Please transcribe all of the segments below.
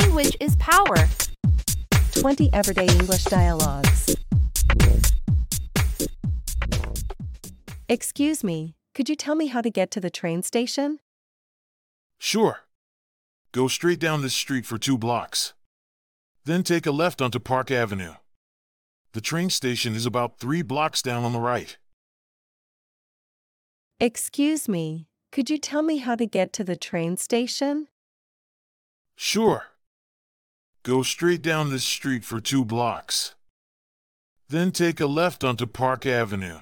Language is power. 20 Everyday English Dialogues. Excuse me, could you tell me how to get to the train station? Sure. Go straight down this street for two blocks. Then take a left onto Park Avenue. The train station is about three blocks down on the right. Excuse me, could you tell me how to get to the train station? Sure. Go straight down this street for two blocks. Then take a left onto Park Avenue.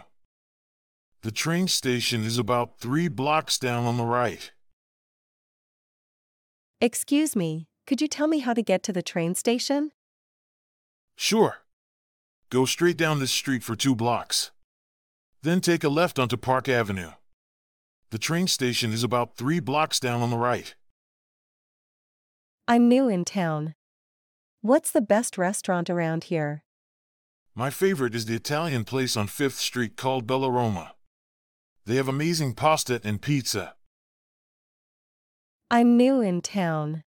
The train station is about three blocks down on the right. Excuse me, could you tell me how to get to the train station? Sure. Go straight down this street for two blocks. Then take a left onto Park Avenue. The train station is about three blocks down on the right. I'm new in town. What's the best restaurant around here? My favorite is the Italian place on 5th Street called Bella Roma. They have amazing pasta and pizza. I'm new in town.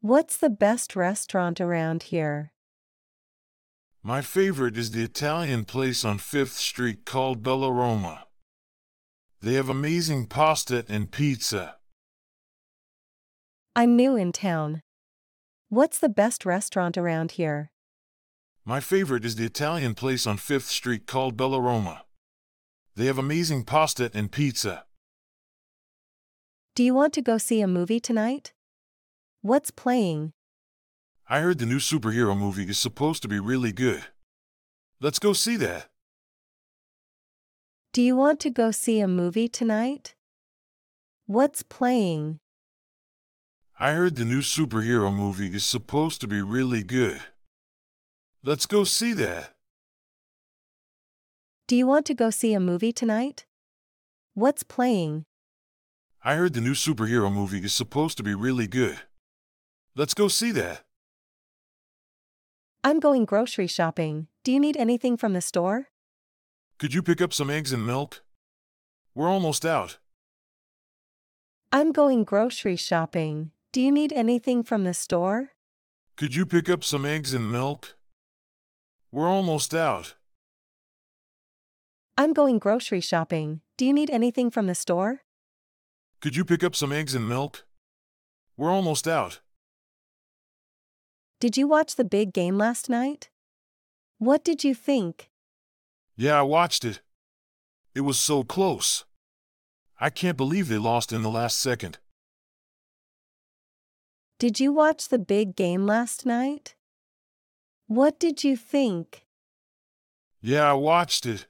What's the best restaurant around here? My favorite is the Italian place on 5th Street called Bella Roma. They have amazing pasta and pizza. I'm new in town. What's the best restaurant around here? My favorite is the Italian place on 5th Street called Bella Roma. They have amazing pasta and pizza. Do you want to go see a movie tonight? What's playing? I heard the new superhero movie is supposed to be really good. Let's go see that. Do you want to go see a movie tonight? What's playing? I heard the new superhero movie is supposed to be really good. Let's go see that. Do you want to go see a movie tonight? What's playing? I heard the new superhero movie is supposed to be really good. Let's go see that. I'm going grocery shopping. Do you need anything from the store? Could you pick up some eggs and milk? We're almost out. I'm going grocery shopping. Do you need anything from the store? Could you pick up some eggs and milk? We're almost out. I'm going grocery shopping. Do you need anything from the store? Could you pick up some eggs and milk? We're almost out. Did you watch the big game last night? What did you think? Yeah, I watched it. It was so close. I can't believe they lost in the last second. Did you watch the big game last night? What did you think? Yeah, I watched it.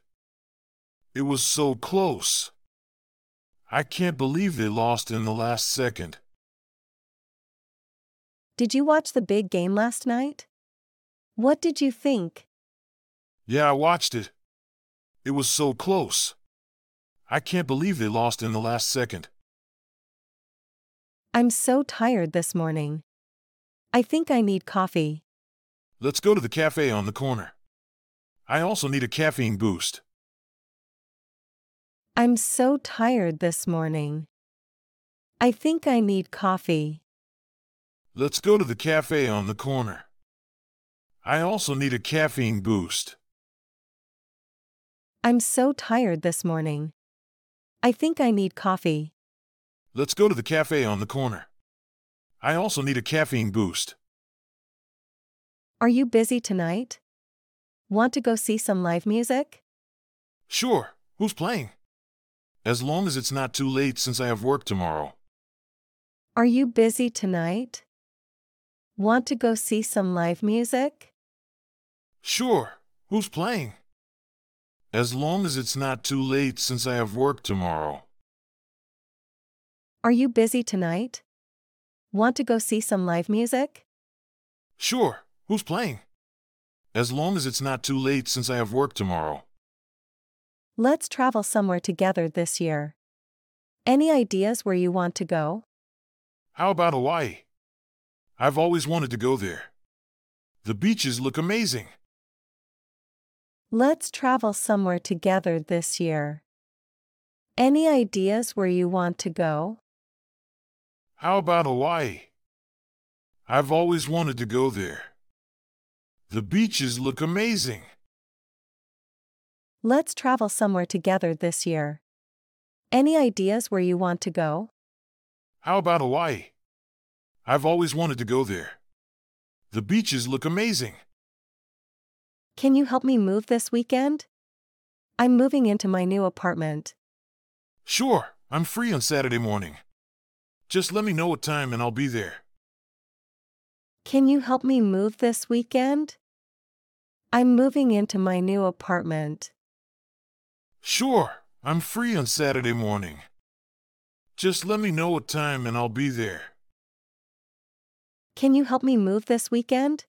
It was so close. I can't believe they lost in the last second. Did you watch the big game last night? What did you think? Yeah, I watched it. It was so close. I can't believe they lost in the last second. I'm so tired this morning. I think I need coffee. Let's go to the cafe on the corner. I also need a caffeine boost. I'm so tired this morning. I think I need coffee. Let's go to the cafe on the corner. I also need a caffeine boost. I'm so tired this morning. I think I need coffee. Let's go to the cafe on the corner. I also need a caffeine boost. Are you busy tonight? Want to go see some live music? Sure, who's playing? As long as it's not too late since I have work tomorrow. Are you busy tonight? Want to go see some live music? Sure, who's playing? As long as it's not too late since I have work tomorrow. Are you busy tonight? Want to go see some live music? Sure, who's playing? As long as it's not too late since I have work tomorrow. Let's travel somewhere together this year. Any ideas where you want to go? How about Hawaii? I've always wanted to go there. The beaches look amazing. Let's travel somewhere together this year. Any ideas where you want to go? How about Hawaii? I've always wanted to go there. The beaches look amazing. Let's travel somewhere together this year. Any ideas where you want to go? How about Hawaii? I've always wanted to go there. The beaches look amazing. Can you help me move this weekend? I'm moving into my new apartment. Sure, I'm free on Saturday morning. Just let me know what time and I'll be there. Can you help me move this weekend? I'm moving into my new apartment. Sure, I'm free on Saturday morning. Just let me know what time and I'll be there. Can you help me move this weekend?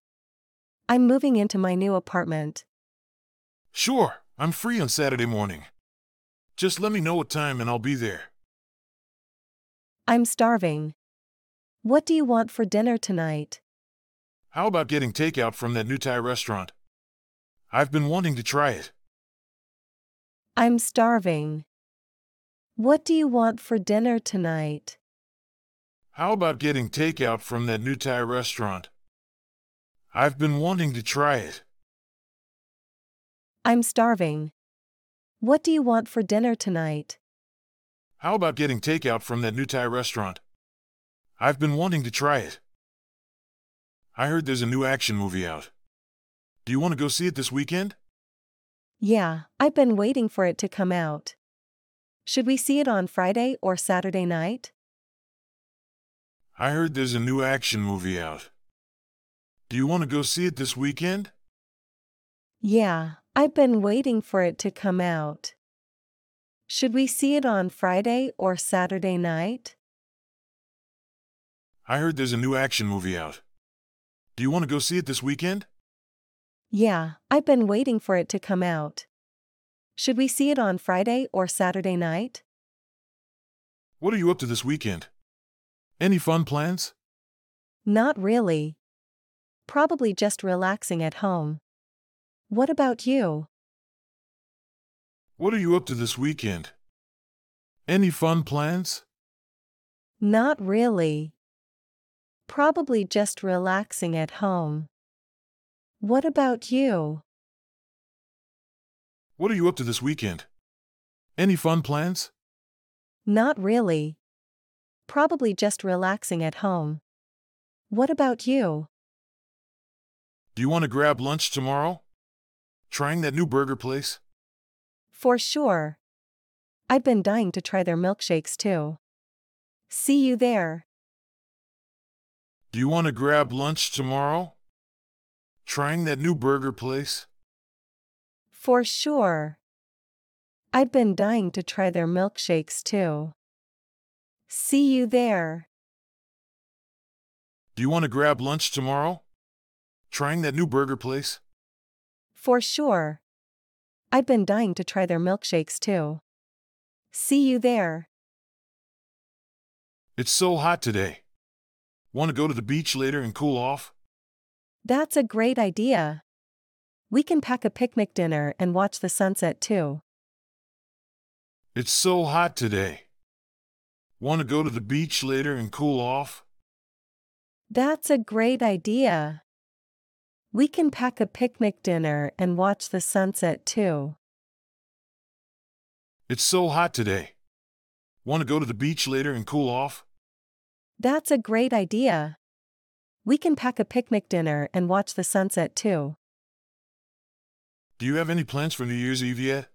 I'm moving into my new apartment. Sure, I'm free on Saturday morning. Just let me know what time and I'll be there. I'm starving. What do you want for dinner tonight? How about getting takeout from that new Thai restaurant? I've been wanting to try it. I'm starving. What do you want for dinner tonight? How about getting takeout from that new Thai restaurant? I've been wanting to try it. I'm starving. What do you want for dinner tonight? How about getting takeout from that new Thai restaurant? I've been wanting to try it. I heard there's a new action movie out. Do you want to go see it this weekend? Yeah, I've been waiting for it to come out. Should we see it on Friday or Saturday night? I heard there's a new action movie out. Do you want to go see it this weekend? Yeah, I've been waiting for it to come out. Should we see it on Friday or Saturday night? I heard there's a new action movie out. Do you want to go see it this weekend? Yeah, I've been waiting for it to come out. Should we see it on Friday or Saturday night? What are you up to this weekend? Any fun plans? Not really. Probably just relaxing at home. What about you? What are you up to this weekend? Any fun plans? Not really. Probably just relaxing at home. What about you? What are you up to this weekend? Any fun plans? Not really. Probably just relaxing at home. What about you? Do you want to grab lunch tomorrow? Trying that new burger place? For sure. I've been dying to try their milkshakes too. See you there. Do you want to grab lunch tomorrow? Trying that new burger place? For sure. I've been dying to try their milkshakes too. See you there. Do you want to grab lunch tomorrow? Trying that new burger place? For sure. I've been dying to try their milkshakes too. See you there. It's so hot today. Want to go to the beach later and cool off? That's a great idea. We can pack a picnic dinner and watch the sunset too. It's so hot today. Want to go to the beach later and cool off? That's a great idea. We can pack a picnic dinner and watch the sunset too. It's so hot today. Want to go to the beach later and cool off? That's a great idea. We can pack a picnic dinner and watch the sunset too. Do you have any plans for New Year's Eve yet?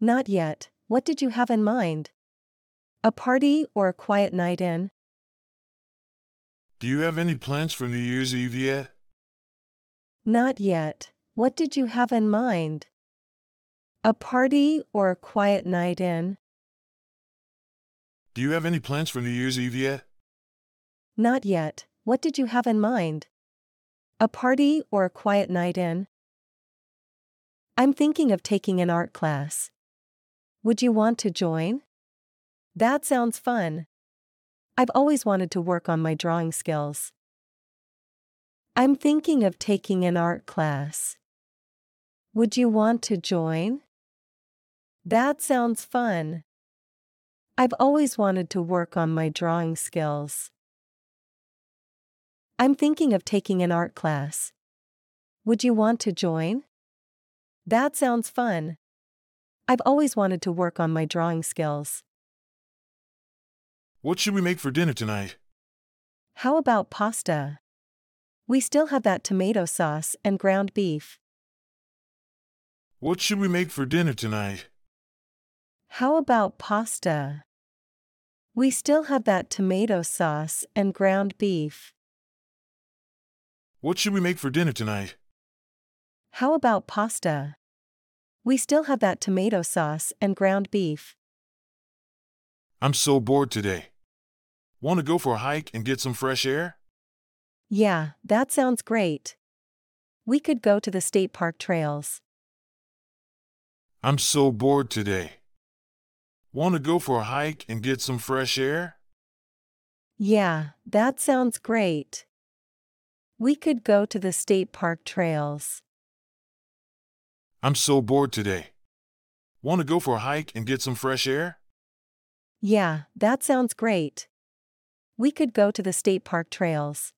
Not yet. What did you have in mind? A party or a quiet night in? Do you have any plans for New Year's Eve yet? Not yet. What did you have in mind? A party or a quiet night in? Do you have any plans for New Year's Eve yet? Not yet. What did you have in mind? A party or a quiet night in? I'm thinking of taking an art class. Would you want to join? That sounds fun. I've always wanted to work on my drawing skills. I'm thinking of taking an art class. Would you want to join? That sounds fun. I've always wanted to work on my drawing skills. I'm thinking of taking an art class. Would you want to join? That sounds fun. I've always wanted to work on my drawing skills. What should we make for dinner tonight? How about pasta? We still have that tomato sauce and ground beef. What should we make for dinner tonight? How about pasta? We still have that tomato sauce and ground beef. What should we make for dinner tonight? How about pasta? We still have that tomato sauce and ground beef. I'm so bored today. Want to go for a hike and get some fresh air? Yeah, that sounds great. We could go to the state park trails. I'm so bored today. Want to go for a hike and get some fresh air? Yeah, that sounds great. We could go to the state park trails. I'm so bored today. Want to go for a hike and get some fresh air? Yeah, that sounds great. We could go to the state park trails.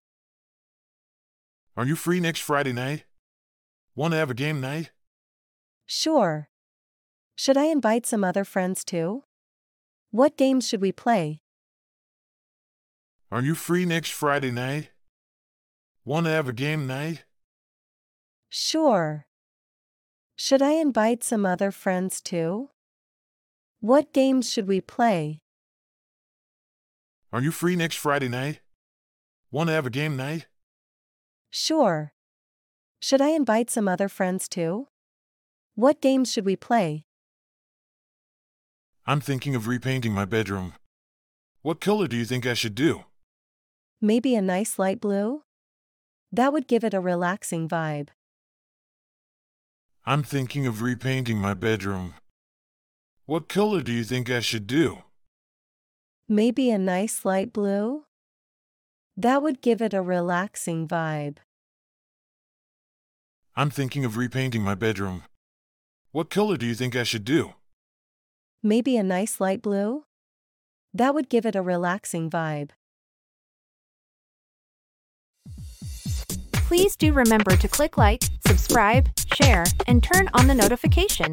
Are you free next Friday night? Want to have a game night? Sure. Should I invite some other friends too? What games should we play? Are you free next Friday night? Want to have a game night? Sure. Should I invite some other friends too? What games should we play? Are you free next Friday night? Want to have a game night? Sure. Should I invite some other friends too? What games should we play? I'm thinking of repainting my bedroom. What color do you think I should do? Maybe a nice light blue? That would give it a relaxing vibe. I'm thinking of repainting my bedroom. What color do you think I should do? Maybe a nice light blue? That would give it a relaxing vibe. I'm thinking of repainting my bedroom. What color do you think I should do? Maybe a nice light blue? That would give it a relaxing vibe. Please do remember to click like, subscribe, share, and turn on the notification.